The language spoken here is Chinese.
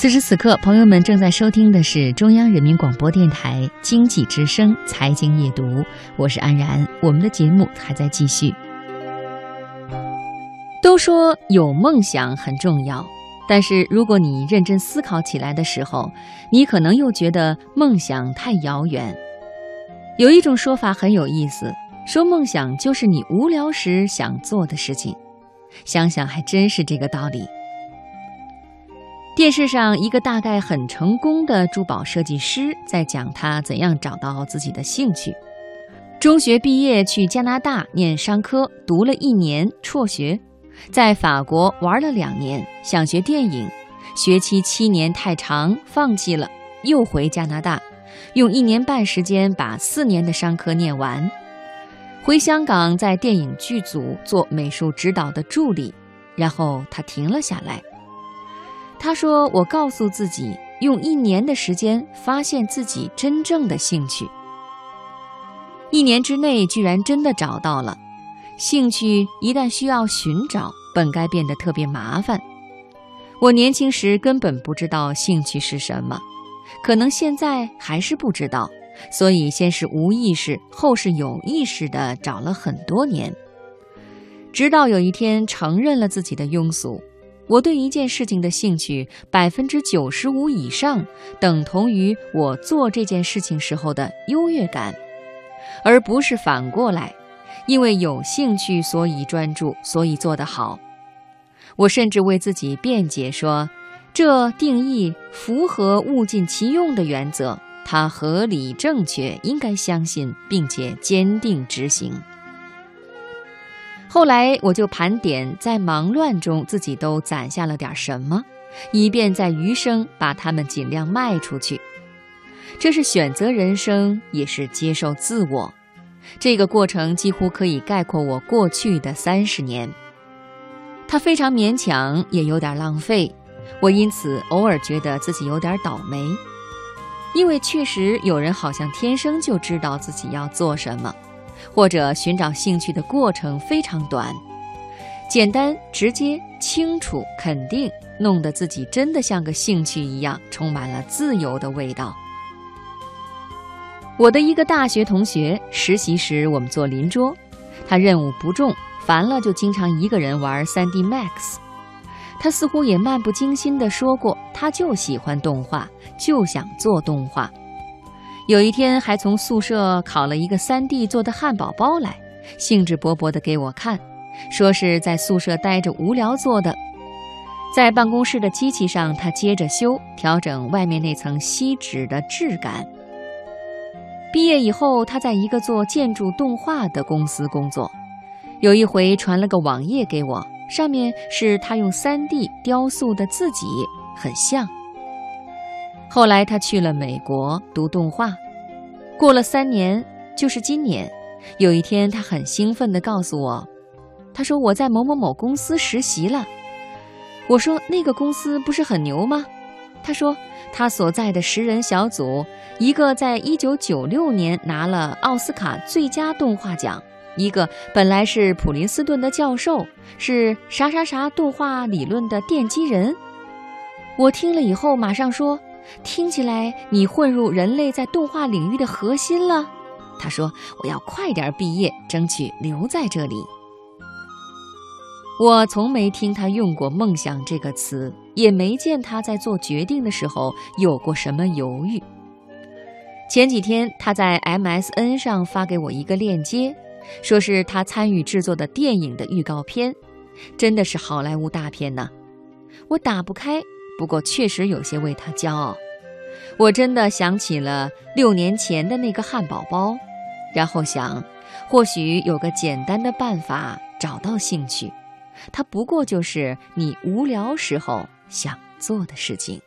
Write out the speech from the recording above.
此时此刻，朋友们正在收听的是中央人民广播电台经济之声《财经夜读》，我是安然。我们的节目还在继续。都说有梦想很重要，但是如果你认真思考起来的时候，你可能又觉得梦想太遥远。有一种说法很有意思，说梦想就是你无聊时想做的事情。想想还真是这个道理。电视上一个大概很成功的珠宝设计师在讲他怎样找到自己的兴趣。中学毕业去加拿大念商科，读了一年辍学，在法国玩了两年，想学电影，学期七年太长，放弃了，又回加拿大，用一年半时间把四年的商科念完。回香港在电影剧组做美术指导的助理，然后他停了下来。他说：“我告诉自己，用一年的时间发现自己真正的兴趣。一年之内，居然真的找到了兴趣。一旦需要寻找，本该变得特别麻烦。我年轻时根本不知道兴趣是什么，可能现在还是不知道。所以，先是无意识，后是有意识的找了很多年，直到有一天承认了自己的庸俗。”我对一件事情的兴趣百分之九十五以上，等同于我做这件事情时候的优越感，而不是反过来，因为有兴趣所以专注，所以做得好。我甚至为自己辩解说，这定义符合物尽其用的原则，它合理正确，应该相信并且坚定执行。后来我就盘点，在忙乱中自己都攒下了点什么，以便在余生把它们尽量卖出去。这是选择人生，也是接受自我。这个过程几乎可以概括我过去的三十年。它非常勉强，也有点浪费。我因此偶尔觉得自己有点倒霉，因为确实有人好像天生就知道自己要做什么。或者寻找兴趣的过程非常短，简单、直接、清楚、肯定，弄得自己真的像个兴趣一样，充满了自由的味道。我的一个大学同学实习时，我们做邻桌，他任务不重，烦了就经常一个人玩 3D Max。他似乎也漫不经心地说过，他就喜欢动画，就想做动画。有一天，还从宿舍烤了一个 3D 做的汉堡包来，兴致勃勃地给我看，说是在宿舍待着无聊做的。在办公室的机器上，他接着修，调整外面那层锡纸的质感。毕业以后，他在一个做建筑动画的公司工作。有一回传了个网页给我，上面是他用 3D 雕塑的自己，很像。后来他去了美国读动画，过了三年，就是今年，有一天他很兴奋地告诉我，他说我在某某某公司实习了。我说那个公司不是很牛吗？他说他所在的十人小组，一个在一九九六年拿了奥斯卡最佳动画奖，一个本来是普林斯顿的教授，是啥啥啥动画理论的奠基人。我听了以后马上说。听起来你混入人类在动画领域的核心了，他说：“我要快点毕业，争取留在这里。”我从没听他用过“梦想”这个词，也没见他在做决定的时候有过什么犹豫。前几天他在 MSN 上发给我一个链接，说是他参与制作的电影的预告片，真的是好莱坞大片呢。我打不开。不过确实有些为他骄傲，我真的想起了六年前的那个汉堡包，然后想，或许有个简单的办法找到兴趣，它不过就是你无聊时候想做的事情。